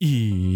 И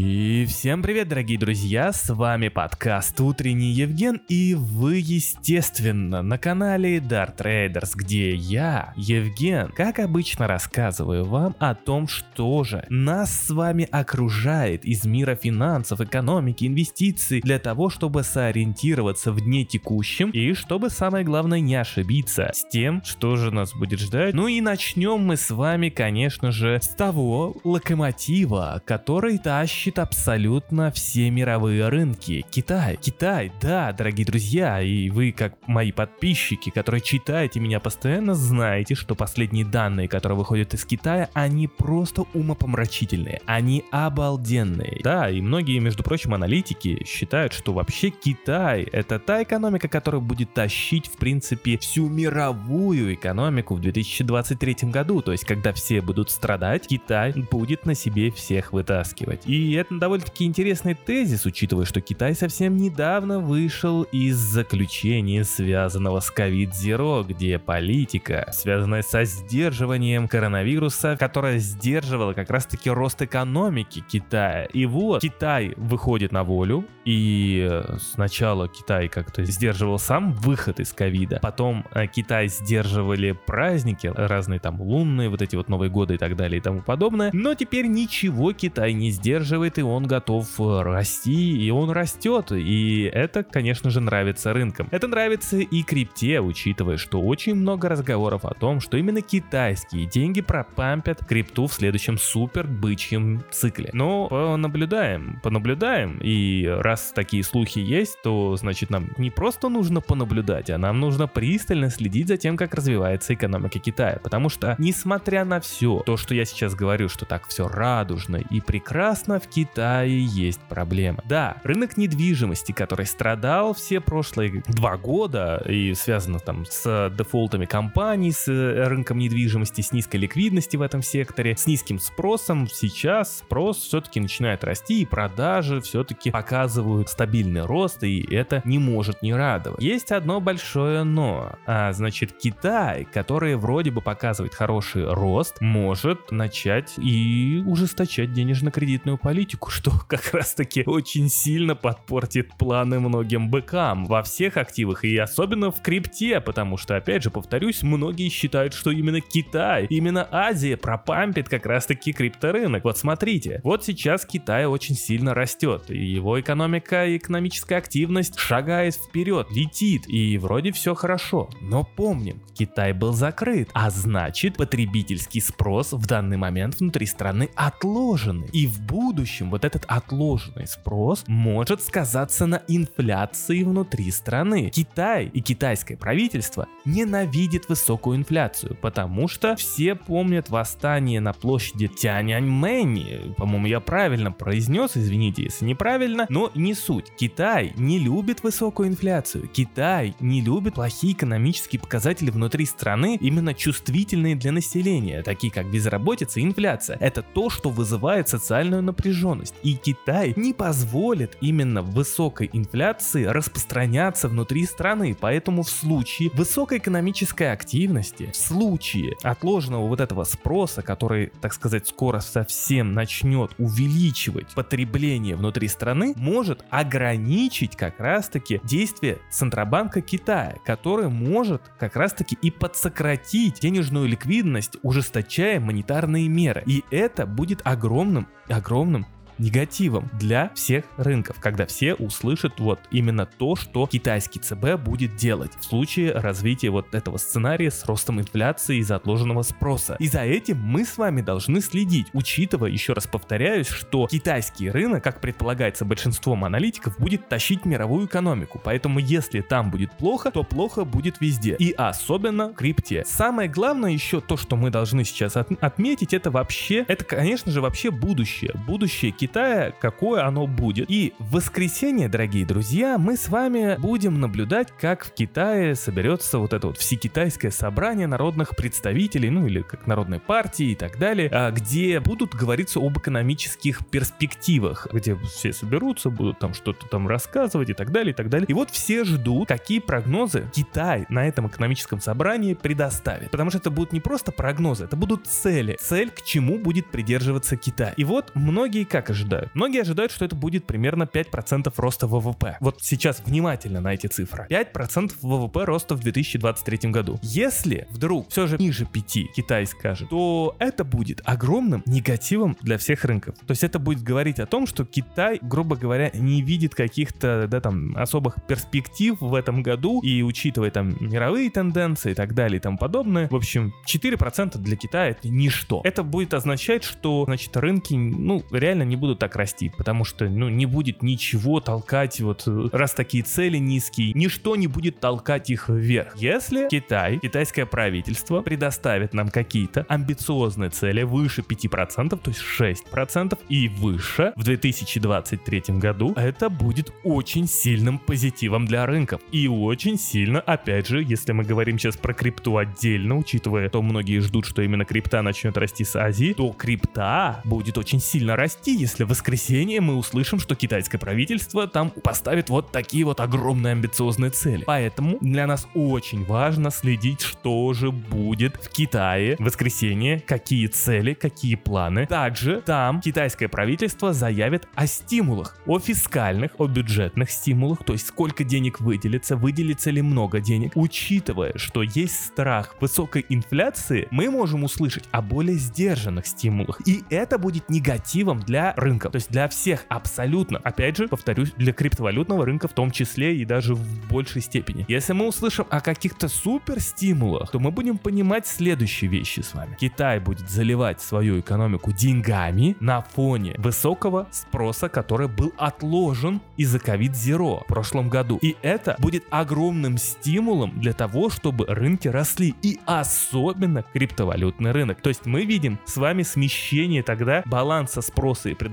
всем привет, дорогие друзья, с вами подкаст Утренний Евген, и вы, естественно, на канале Dart Traders, где я, Евген, как обычно рассказываю вам о том, что же нас с вами окружает из мира финансов, экономики, инвестиций, для того, чтобы сориентироваться в дне текущем, и чтобы самое главное не ошибиться с тем, что же нас будет ждать. Ну и начнем мы с вами, конечно же, с того локомотива, который тащит абсолютно все мировые рынки. Китай. Китай, да, дорогие друзья, и вы, как мои подписчики, которые читаете меня постоянно, знаете, что последние данные, которые выходят из Китая, они просто умопомрачительные. Они обалденные. Да, и многие, между прочим, аналитики считают, что вообще Китай это та экономика, которая будет тащить, в принципе, всю мировую экономику в 2023 году. То есть, когда все будут страдать, Китай будет на себе всех вытаскивать. И это довольно-таки интересный тезис, учитывая, что Китай совсем недавно вышел из заключения, связанного с COVID-0, где политика, связанная со сдерживанием коронавируса, которая сдерживала как раз-таки рост экономики Китая. И вот Китай выходит на волю, и сначала Китай как-то сдерживал сам выход из ковида, потом э, Китай сдерживали праздники, разные там лунные, вот эти вот Новые годы и так далее и тому подобное, но теперь ничего Китай не сдерживает, и он готов э, расти, и он растет, и это, конечно же, нравится рынкам. Это нравится и крипте, учитывая, что очень много разговоров о том, что именно китайские деньги пропампят крипту в следующем супер бычьем цикле. Но понаблюдаем, понаблюдаем, и раз такие слухи есть, то значит нам не просто нужно понаблюдать, а нам нужно пристально следить за тем, как развивается экономика Китая, потому что, несмотря на все то, что я сейчас говорю, что так все радужно и прекрасно, в Китае есть проблема. Да, рынок недвижимости, который страдал все прошлые два года и связано там с дефолтами компаний, с э, рынком недвижимости, с низкой ликвидностью в этом секторе, с низким спросом, сейчас спрос все-таки начинает расти и продажи все-таки показывают стабильный рост, и это не может не радовать. Есть одно большое но, а значит Китай, который вроде бы показывает хороший рост, может начать и ужесточать денежно-кредитную кредитную политику, что как раз таки очень сильно подпортит планы многим быкам во всех активах и особенно в крипте, потому что, опять же, повторюсь, многие считают, что именно Китай, именно Азия пропампит как раз таки крипторынок. Вот смотрите, вот сейчас Китай очень сильно растет, и его экономика и экономическая активность шагает вперед, летит, и вроде все хорошо. Но помним, Китай был закрыт, а значит потребительский спрос в данный момент внутри страны отложен. И в будущем вот этот отложенный спрос может сказаться на инфляции внутри страны. Китай и китайское правительство ненавидит высокую инфляцию, потому что все помнят восстание на площади Тяньаньмэнь. По-моему, я правильно произнес, извините, если неправильно, но не суть. Китай не любит высокую инфляцию. Китай не любит плохие экономические показатели внутри страны, именно чувствительные для населения, такие как безработица и инфляция. Это то, что вызывает социальную напряженность. И Китай не позволит именно высокой инфляции распространяться внутри страны. Поэтому в случае высокой экономической активности, в случае отложенного вот этого спроса, который, так сказать, скоро совсем начнет увеличивать потребление внутри страны, может ограничить как раз-таки действие Центробанка Китая, который может как раз-таки и подсократить денежную ликвидность, ужесточая монетарные меры. И это будет огромным огромным негативом для всех рынков, когда все услышат вот именно то, что китайский ЦБ будет делать в случае развития вот этого сценария с ростом инфляции из-за отложенного спроса. И за этим мы с вами должны следить, учитывая, еще раз повторяюсь, что китайский рынок, как предполагается большинством аналитиков, будет тащить мировую экономику. Поэтому если там будет плохо, то плохо будет везде. И особенно крипте. Самое главное еще то, что мы должны сейчас от отметить, это вообще, это конечно же вообще будущее. Будущее Китая какое оно будет. И в воскресенье, дорогие друзья, мы с вами будем наблюдать, как в Китае соберется вот это вот всекитайское собрание народных представителей, ну или как народной партии и так далее, а, где будут говориться об экономических перспективах, где все соберутся, будут там что-то там рассказывать и так далее, и так далее. И вот все ждут, какие прогнозы Китай на этом экономическом собрании предоставит. Потому что это будут не просто прогнозы, это будут цели. Цель, к чему будет придерживаться Китай. И вот многие как ожидают? Многие ожидают, что это будет примерно 5% роста ВВП. Вот сейчас внимательно на эти цифры. 5% ВВП роста в 2023 году. Если вдруг все же ниже 5 Китай скажет, то это будет огромным негативом для всех рынков. То есть это будет говорить о том, что Китай, грубо говоря, не видит каких-то, да, там, особых перспектив в этом году, и учитывая там мировые тенденции и так далее и тому подобное, в общем, 4% для Китая это ничто. Это будет означать, что, значит, рынки, ну, реально не будут так расти, потому что, ну, не будет ничего толкать, вот, раз такие цели низкие, ничто не будет толкать их вверх. Если Китай, китайское правительство предоставит нам какие-то амбициозные цели выше 5%, то есть 6% и выше в 2023 году, это будет очень сильным позитивом для рынков. И очень сильно, опять же, если мы говорим сейчас про крипту отдельно, учитывая, то многие ждут, что именно крипта начнет расти с Азии, то крипта будет очень сильно расти, если в воскресенье мы услышим, что китайское правительство там поставит вот такие вот огромные амбициозные цели. Поэтому для нас очень важно следить, что же будет в Китае в воскресенье, какие цели, какие планы. Также там китайское правительство заявит о стимулах, о фискальных, о бюджетных стимулах, то есть сколько денег выделится, выделится ли много денег. Учитывая, что есть страх высокой инфляции, мы можем услышать о более сдержанных стимулах. И это будет негативом для рынка, то есть для всех абсолютно. Опять же, повторюсь, для криптовалютного рынка в том числе и даже в большей степени. Если мы услышим о каких-то супер стимулах, то мы будем понимать следующие вещи с вами. Китай будет заливать свою экономику деньгами на фоне высокого спроса, который был отложен из-за COVID-0 в прошлом году. И это будет огромным стимулом для того, чтобы рынки росли. И особенно криптовалютный рынок. То есть мы видим с вами смещение тогда баланса спроса и предложения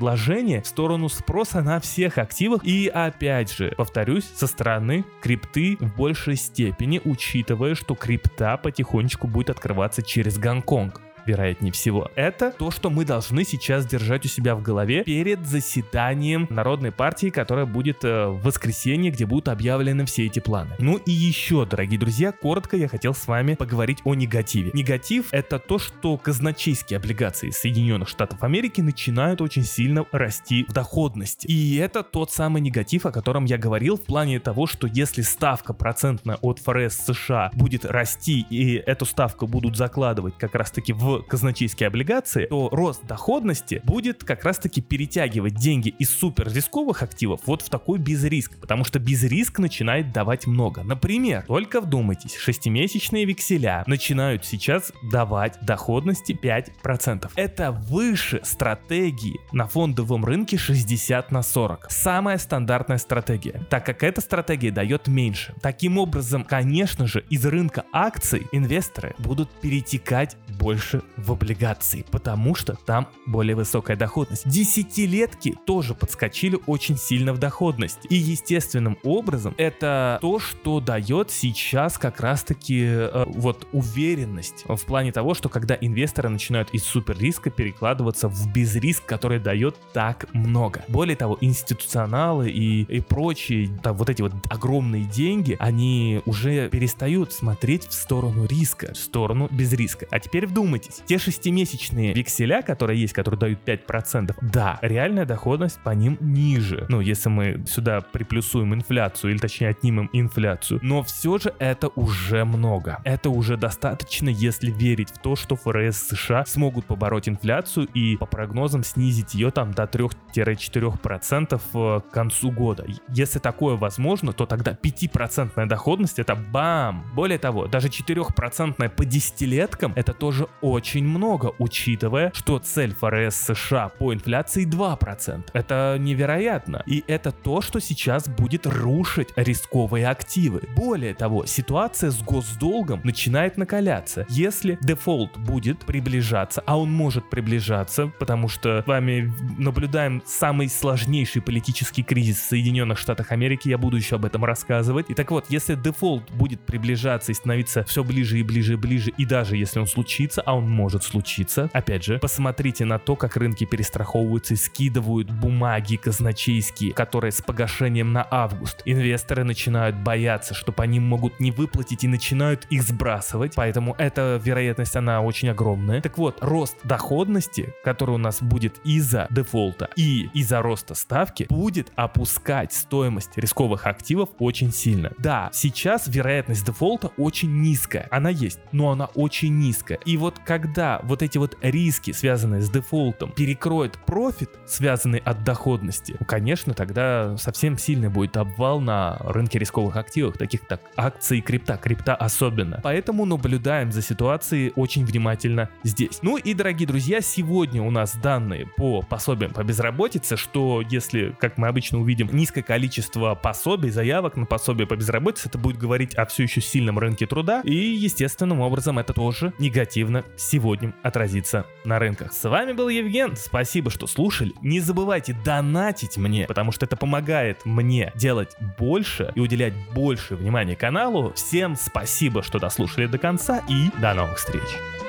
в сторону спроса на всех активах. И опять же, повторюсь, со стороны крипты в большей степени, учитывая, что крипта потихонечку будет открываться через Гонконг вероятнее всего. Это то, что мы должны сейчас держать у себя в голове перед заседанием Народной партии, которая будет э, в воскресенье, где будут объявлены все эти планы. Ну и еще, дорогие друзья, коротко я хотел с вами поговорить о негативе. Негатив это то, что казначейские облигации Соединенных Штатов Америки начинают очень сильно расти в доходности. И это тот самый негатив, о котором я говорил в плане того, что если ставка процентная от ФРС США будет расти и эту ставку будут закладывать как раз таки казначейские облигации, то рост доходности будет как раз-таки перетягивать деньги из супер рисковых активов вот в такой безриск, потому что безриск начинает давать много. Например, только вдумайтесь, шестимесячные векселя начинают сейчас давать доходности 5%. Это выше стратегии на фондовом рынке 60 на 40. Самая стандартная стратегия, так как эта стратегия дает меньше. Таким образом, конечно же, из рынка акций инвесторы будут перетекать больше в облигации, потому что там более высокая доходность. Десятилетки тоже подскочили очень сильно в доходность. И естественным образом это то, что дает сейчас как раз-таки э, вот уверенность в плане того, что когда инвесторы начинают из супер риска перекладываться в безриск, который дает так много. Более того, институционалы и, и прочие, там, вот эти вот огромные деньги, они уже перестают смотреть в сторону риска, в сторону без риска. А теперь вдумайтесь, те шестимесячные векселя, которые есть, которые дают 5%, да, реальная доходность по ним ниже. Ну, если мы сюда приплюсуем инфляцию, или точнее отнимем инфляцию. Но все же это уже много. Это уже достаточно, если верить в то, что ФРС США смогут побороть инфляцию и по прогнозам снизить ее там до 3-4% э, к концу года. Если такое возможно, то тогда 5% доходность это бам! Более того, даже 4% по десятилеткам это тоже очень очень много, учитывая, что цель ФРС США по инфляции 2%. Это невероятно. И это то, что сейчас будет рушить рисковые активы. Более того, ситуация с госдолгом начинает накаляться. Если дефолт будет приближаться, а он может приближаться, потому что с вами наблюдаем самый сложнейший политический кризис в Соединенных Штатах Америки, я буду еще об этом рассказывать. И так вот, если дефолт будет приближаться и становиться все ближе и ближе и ближе, и даже если он случится, а он может случиться. Опять же, посмотрите на то, как рынки перестраховываются и скидывают бумаги казначейские, которые с погашением на август. Инвесторы начинают бояться, что по ним могут не выплатить и начинают их сбрасывать, поэтому эта вероятность, она очень огромная. Так вот, рост доходности, который у нас будет из-за дефолта и из-за роста ставки, будет опускать стоимость рисковых активов очень сильно. Да, сейчас вероятность дефолта очень низкая, она есть, но она очень низкая. И вот когда вот эти вот риски, связанные с дефолтом, перекроет профит, связанный от доходности, ну, конечно, тогда совсем сильный будет обвал на рынке рисковых активов, таких как акции крипта, крипта особенно. Поэтому наблюдаем за ситуацией очень внимательно здесь. Ну и, дорогие друзья, сегодня у нас данные по пособиям по безработице, что если, как мы обычно увидим, низкое количество пособий, заявок на пособие по безработице, это будет говорить о все еще сильном рынке труда, и естественным образом это тоже негативно сегодня отразится на рынках. С вами был Евген, спасибо, что слушали. Не забывайте донатить мне, потому что это помогает мне делать больше и уделять больше внимания каналу. Всем спасибо, что дослушали до конца и до новых встреч.